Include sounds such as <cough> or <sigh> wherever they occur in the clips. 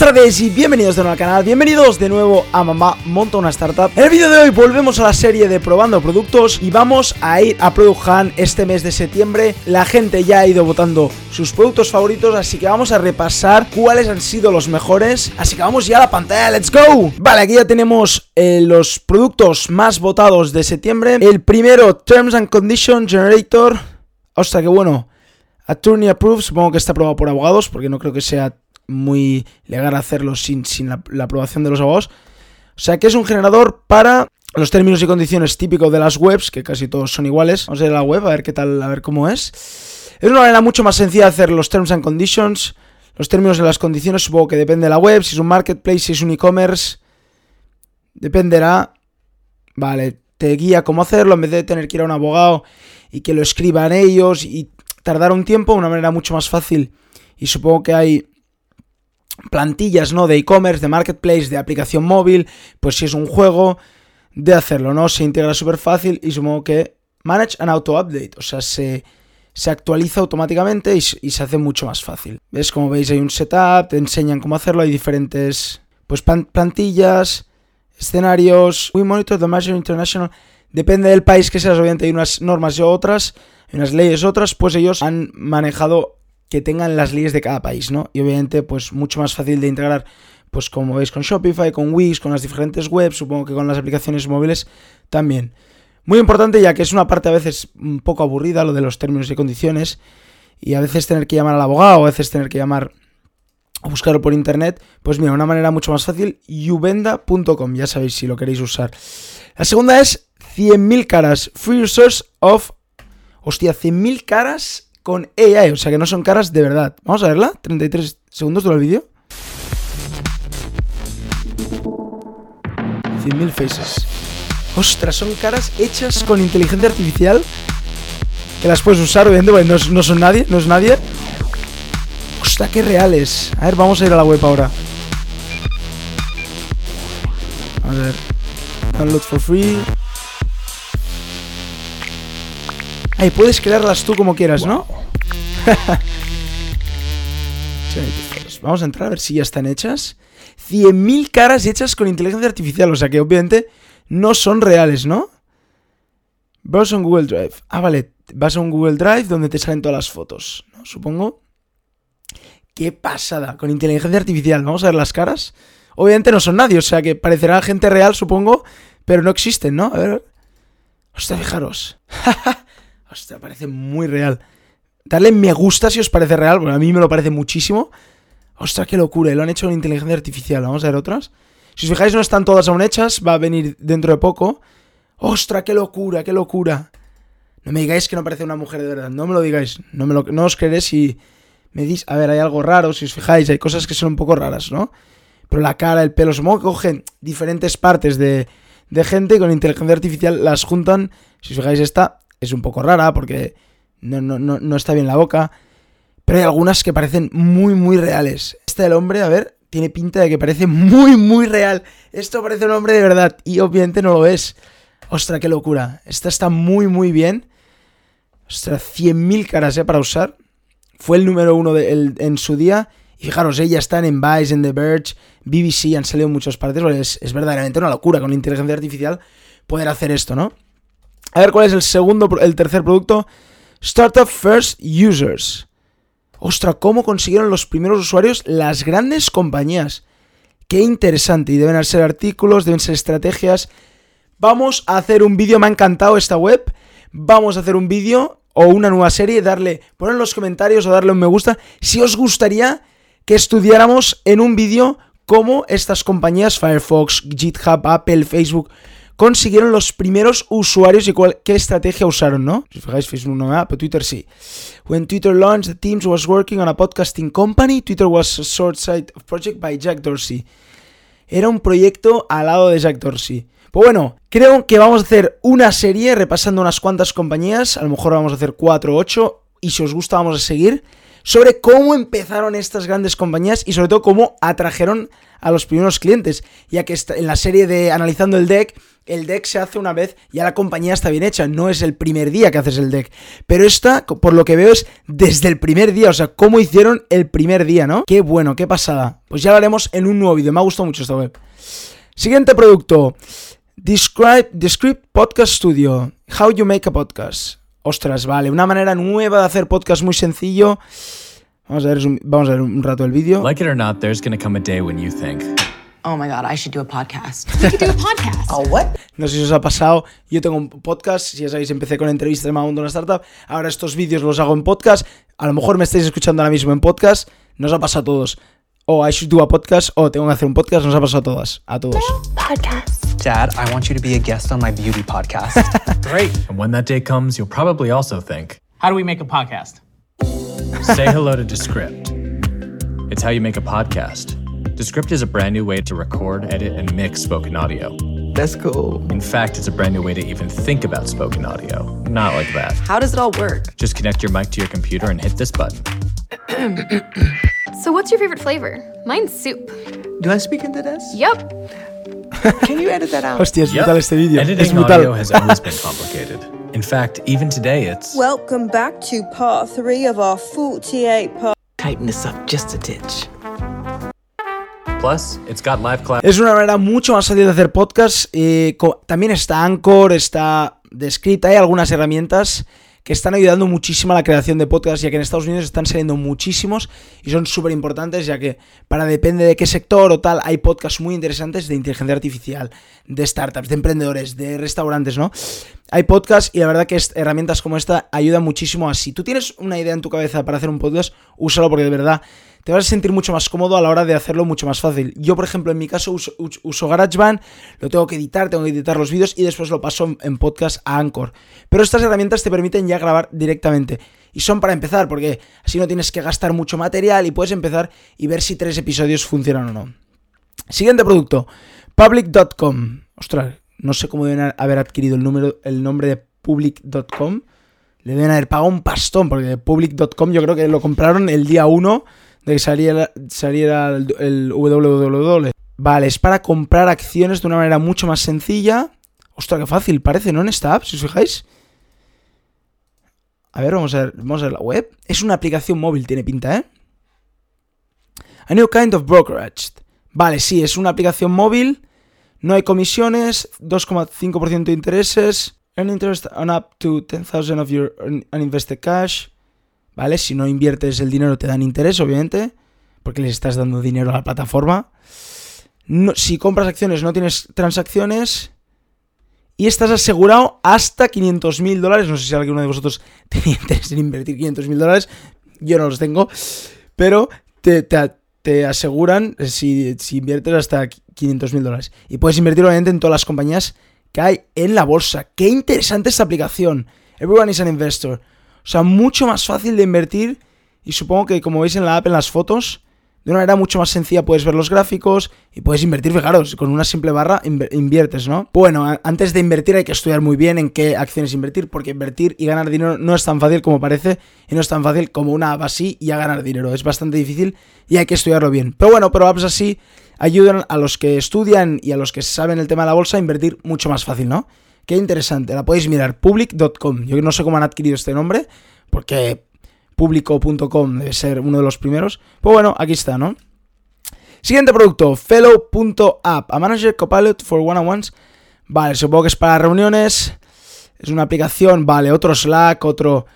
tardes y bienvenidos de nuevo al canal, bienvenidos de nuevo a Mamá Monta una Startup. En el vídeo de hoy volvemos a la serie de probando productos y vamos a ir a Product Hunt este mes de septiembre. La gente ya ha ido votando sus productos favoritos, así que vamos a repasar cuáles han sido los mejores. Así que vamos ya a la pantalla, ¡let's go! Vale, aquí ya tenemos eh, los productos más votados de septiembre. El primero, Terms and Conditions Generator. Ostras, qué bueno. Attorney Approved, supongo que está aprobado por abogados porque no creo que sea muy legal hacerlo sin, sin la, aprobación de los abogados. O sea que es un generador para los términos y condiciones típicos de las webs, que casi todos son iguales. Vamos a ir a la web a ver qué tal, a ver cómo es. Es una manera mucho más sencilla de hacer los terms and conditions. Los términos de las condiciones supongo que depende de la web, si es un marketplace, si es un e-commerce. Dependerá. Vale, te guía cómo hacerlo en vez de tener que ir a un abogado y que lo escriban ellos y tardar un tiempo, una manera mucho más fácil. Y supongo que hay plantillas, ¿no? De e-commerce, de marketplace, de aplicación móvil, pues si es un juego, de hacerlo, ¿no? Se integra súper fácil y supongo que manage and auto update, o sea, se, se actualiza automáticamente y, se hace mucho más fácil. ¿Ves? Como veis hay un setup, te enseñan cómo hacerlo, hay diferentes, pues plantillas, escenarios. We monitor the measure international. Depende del país que seas, obviamente hay unas normas y otras, hay unas leyes otras, pues ellos han manejado que tengan las leyes de cada país, ¿no? Y obviamente, pues mucho más fácil de integrar, pues como veis con Shopify, con Wix, con las diferentes webs, supongo que con las aplicaciones móviles también. Muy importante ya que es una parte a veces un poco aburrida lo de los términos y condiciones y a veces tener que llamar al abogado, a veces tener que llamar o buscarlo por internet, pues mira, una manera mucho más fácil, yuvenda.com, ya sabéis si lo queréis usar. La segunda es 100.000 caras, free resource of, hostia, 100.000 caras con AI, o sea que no son caras de verdad. Vamos a verla, 33 segundos del vídeo. 100.000 faces. Ostras, son caras hechas con inteligencia artificial que las puedes usar, obviamente, no, no son nadie, no es nadie. Ostras, qué reales. A ver, vamos a ir a la web ahora. A ver. Download for free. Ahí puedes crearlas tú como quieras, ¿no? <laughs> Vamos a entrar a ver si ya están hechas. 100.000 caras hechas con inteligencia artificial, o sea que obviamente no son reales, ¿no? Vas a un Google Drive. Ah, vale, vas a un Google Drive donde te salen todas las fotos, ¿no? Supongo. Qué pasada, con inteligencia artificial. Vamos a ver las caras. Obviamente no son nadie, o sea que parecerá gente real, supongo, pero no existen, ¿no? A ver. Hostia, fijaros. <laughs> Hostia, parece muy real. Darle me gusta si os parece real, porque a mí me lo parece muchísimo. Ostras, qué locura, lo han hecho con inteligencia artificial. Vamos a ver otras. Si os fijáis, no están todas aún hechas, va a venir dentro de poco. Ostras, qué locura, qué locura. No me digáis que no parece una mujer de verdad, no me lo digáis. No, me lo, no os creeré si me dices, a ver, hay algo raro, si os fijáis, hay cosas que son un poco raras, ¿no? Pero la cara, el pelo, supongo que cogen diferentes partes de, de gente y con inteligencia artificial las juntan. Si os fijáis, esta es un poco rara porque no, no, no, no está bien la boca. Pero hay algunas que parecen muy, muy reales. Este del hombre, a ver, tiene pinta de que parece muy, muy real. Esto parece un hombre de verdad y obviamente no lo es. Ostras, qué locura. Esta está muy, muy bien. Ostras, 100.000 caras ¿eh? para usar. Fue el número uno en su día. Y fijaros, ella está en Vice, en The Verge, BBC, han salido en muchas partes. Es, es verdaderamente una locura con inteligencia artificial poder hacer esto, ¿no? A ver cuál es el segundo, el tercer producto. Startup First Users. Ostras, ¿cómo consiguieron los primeros usuarios las grandes compañías? Qué interesante. Y deben ser artículos, deben ser estrategias. Vamos a hacer un vídeo, me ha encantado esta web. Vamos a hacer un vídeo o una nueva serie, darle, poner en los comentarios o darle un me gusta si os gustaría que estudiáramos en un vídeo cómo estas compañías, Firefox, GitHub, Apple, Facebook, consiguieron los primeros usuarios y cuál, qué estrategia usaron, ¿no? Si os fijáis, Facebook no da, pero Twitter sí. When Twitter launched, Teams was working on a podcasting company. Twitter was a short side project by Jack Dorsey. Era un proyecto al lado de Jack Dorsey. Pues bueno, creo que vamos a hacer una serie repasando unas cuantas compañías. A lo mejor vamos a hacer 4 o 8. Y si os gusta, vamos a seguir. Sobre cómo empezaron estas grandes compañías y sobre todo cómo atrajeron a los primeros clientes, ya que en la serie de Analizando el Deck, el deck se hace una vez, ya la compañía está bien hecha, no es el primer día que haces el deck. Pero esta, por lo que veo, es desde el primer día, o sea, cómo hicieron el primer día, ¿no? Qué bueno, qué pasada. Pues ya lo haremos en un nuevo vídeo, me ha gustado mucho esta web. Siguiente producto. Describe, Describe Podcast Studio. How you make a podcast. Ostras, vale, una manera nueva de hacer podcast muy sencillo. Vamos a ver, vamos a ver un rato el vídeo. Like it or not, there's gonna come a day when you think, Oh my god, I should do a podcast. We could do a podcast. <laughs> Oh, what? No sé si os ha pasado, yo tengo un podcast, si ya sabéis, empecé con entrevistas de una startup, ahora estos vídeos los hago en podcast, a lo mejor me estáis escuchando ahora mismo en podcast, nos ha pasado a todos. O I should do a podcast, o tengo que hacer un podcast, nos ha pasado a todas, a todos. Podcast. Dad, I want you to be a guest on my beauty podcast. <laughs> great. And when that day comes, you'll probably also think, How do we make a podcast? say hello to Descript. It's how you make a podcast. Descript is a brand new way to record, edit, and mix spoken audio. That's cool. In fact, it's a brand new way to even think about spoken audio. Not like that. How does it all work? Just connect your mic to your computer and hit this button. <clears throat> So, what's your favorite flavor? Mine's soup. Do I speak into this? Yep. <laughs> Can you edit that out? Hostia, es Yep. brutal este vídeo. Es Editing brutal. audio has always been complicated. In fact, even today, it's Welcome back to part three of our 48 part. Tighten this up just a titch. plus it's got live class. Es una manera mucho más fácil de hacer podcast. eh, también está Anchor, está descrita, hay algunas herramientas que están ayudando muchísimo a la creación de podcasts, ya que en Estados Unidos están saliendo muchísimos y son súper importantes, ya que para depende de qué sector o tal, hay podcasts muy interesantes de inteligencia artificial, de startups, de emprendedores, de restaurantes, ¿no? Hay podcasts y la verdad que herramientas como esta ayudan muchísimo a si tú tienes una idea en tu cabeza para hacer un podcast, úsalo porque de verdad te vas a sentir mucho más cómodo a la hora de hacerlo mucho más fácil. Yo, por ejemplo, en mi caso uso, us- uso GarageBand, lo tengo que editar, tengo que editar los vídeos y después lo paso en podcast a Anchor. Pero estas herramientas te permiten ya grabar directamente. Y son para empezar, porque así no tienes que gastar mucho material y puedes empezar y ver si tres episodios funcionan o no. Siguiente producto, public.com. Ostras, no sé cómo deben haber adquirido el, número, el nombre de public.com. Le deben haber pagado un pastón, porque public.com yo creo que lo compraron el día 1 de que saliera, saliera el, el www. Vale, es para comprar acciones de una manera mucho más sencilla. Ostras, qué fácil parece, ¿no? En esta app, si os fijáis. A ver, vamos a ver, vamos a ver la web. Es una aplicación móvil, tiene pinta, ¿eh? A new kind of brokerage. Vale, sí, es una aplicación móvil. No hay comisiones, 2,5% de intereses. Earn interest on up to 10,000 of your un- uninvested cash. ¿Vale? Si no inviertes el dinero te dan interés, obviamente. Porque les estás dando dinero a la plataforma. Si compras acciones no tienes transacciones. Y estás asegurado hasta 500 mil dólares. No sé si alguno de vosotros <laughs> tenía interés en invertir 500 mil dólares. Yo no los tengo. Pero te aseguran si, si inviertes hasta 500 mil dólares. Y puedes invertir obviamente en todas las compañías que hay en la bolsa. Qué interesante esta aplicación. Everyone is an investor. O sea, mucho más fácil de invertir. Y supongo que como veis en la app, en las fotos, de una manera mucho más sencilla puedes ver los gráficos y puedes invertir, fijaros, con una simple barra inviertes, ¿no? Bueno, antes de invertir hay que estudiar muy bien en qué acciones invertir, porque invertir y ganar dinero no es tan fácil como parece y no es tan fácil como una app así y a ganar dinero. Es bastante difícil y hay que estudiarlo bien. Pero bueno, pero apps así ayudan a los que estudian y a los que saben el tema de la bolsa a invertir mucho más fácil, ¿no? Qué interesante, la podéis mirar, public.com. Yo no sé cómo han adquirido este nombre, porque publico.com debe ser uno de los primeros. Pues bueno, aquí está, ¿no? Siguiente producto, fellow.app, a manager copilot for one-on-ones. Vale, supongo que es para reuniones. Es una aplicación, vale, otro Slack, otro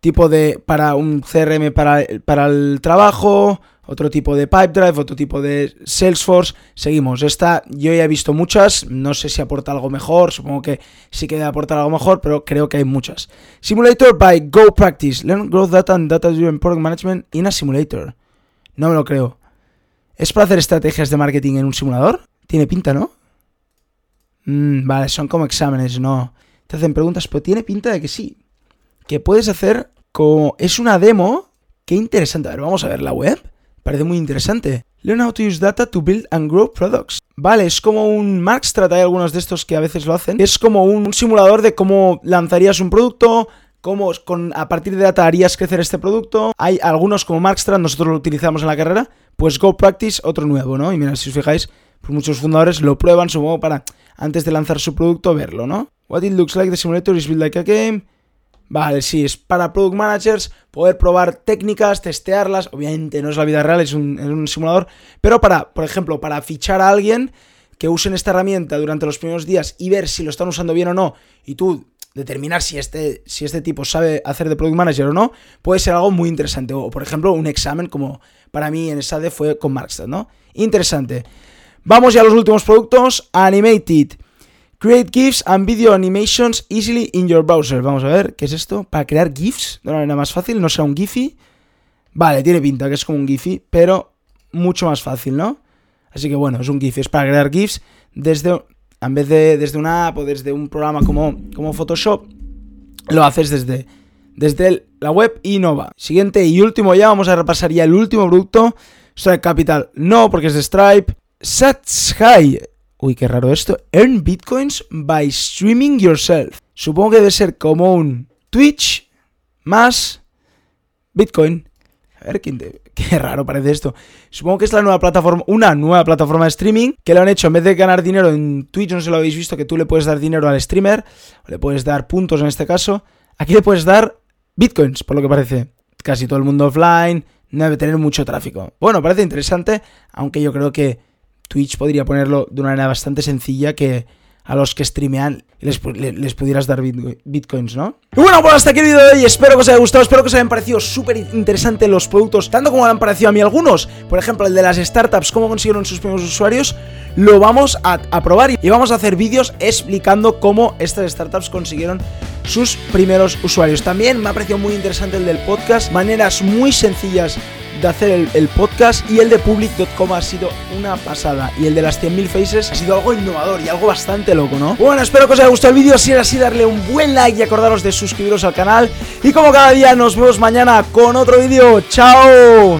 tipo de, para un CRM para, para el trabajo, otro tipo de Pipedrive, otro tipo de Salesforce. Seguimos, esta yo ya he visto muchas, no sé si aporta algo mejor, supongo que sí que debe aportar algo mejor, pero creo que hay muchas. Simulator by Go Practice, Learn Growth Data and Data Driven Product Management in a Simulator. No me lo creo. ¿Es para hacer estrategias de marketing en un simulador? Tiene pinta, ¿no? Mm, vale, son como exámenes, no. Te hacen preguntas, pero tiene pinta de que sí. Que puedes hacer como... Es una demo. Qué interesante. A ver, vamos a ver la web. Parece muy interesante. Learn how to use data to build and grow products. Vale, es como un Markstrat, hay algunos de estos que a veces lo hacen. Es como un, simulador de cómo lanzarías un producto, cómo con, a partir de data harías crecer este producto. Hay algunos como Markstrand, nosotros lo utilizamos en la carrera, pues Go Practice, otro nuevo, ¿no? Y mira, si os fijáis, pues muchos fundadores lo prueban, supongo, para antes de lanzar su producto verlo, ¿no? What it looks like the simulator is built like a game. Vale, sí, es para product managers poder probar técnicas, testearlas. Obviamente no es la vida real, es un, simulador. Pero para, por ejemplo, para fichar a alguien que usen esta herramienta durante los primeros días y ver si lo están usando bien o no, y tú determinar si este, si este tipo sabe hacer de product manager o no, puede ser algo muy interesante. O, por ejemplo, un examen como para mí en SADE fue con Markstad, ¿no? Interesante. Vamos ya a los últimos productos. Animated. Create GIFs and video animations easily in your browser. Vamos a ver, ¿qué es esto? Para crear GIFs de una manera más fácil, no sea un GIFI. Vale, tiene pinta que es como un GIFI, pero mucho más fácil, ¿no? Así que bueno, es un GIF, es para crear GIFs desde, en vez de desde una app o desde un programa como, como Photoshop, lo haces desde, desde la web y no va. Siguiente y último ya, vamos a repasar ya el último producto. Stripe Capital, no, porque es de Stripe. Satsky, uy, qué raro esto. Earn bitcoins by streaming yourself. Supongo que debe ser como un Twitch más Bitcoin. A ver, ¿quién te- <laughs> qué raro parece esto. Supongo que es la nueva plataforma, una nueva plataforma de streaming que lo han hecho en vez de ganar dinero en Twitch, no sé si lo habéis visto, que tú le puedes dar dinero al streamer, o le puedes dar puntos en este caso. Aquí le puedes dar bitcoins, por lo que parece. Casi todo el mundo offline, no debe tener mucho tráfico. Bueno, parece interesante, aunque yo creo que Twitch podría ponerlo de una manera bastante sencilla que a los que streamean les, les pudieras dar bitco- bitcoins, ¿no? Y bueno, pues hasta aquí el vídeo de hoy. Espero que os haya gustado, espero que os hayan parecido súper interesantes los productos, tanto como me han parecido a mí algunos. Por ejemplo, el de las startups, cómo consiguieron sus primeros usuarios. Lo vamos a, a probar y vamos a hacer vídeos explicando cómo estas startups consiguieron sus primeros usuarios. También me ha parecido muy interesante el del podcast, maneras muy sencillas de hacer el, podcast y el de public.com ha sido una pasada y el de las 100.000 faces ha sido algo innovador y algo bastante loco, ¿no? Bueno, espero que os haya gustado el vídeo, si es así darle un buen like y acordaros de suscribiros al canal y como cada día nos vemos mañana con otro vídeo, ¡chao!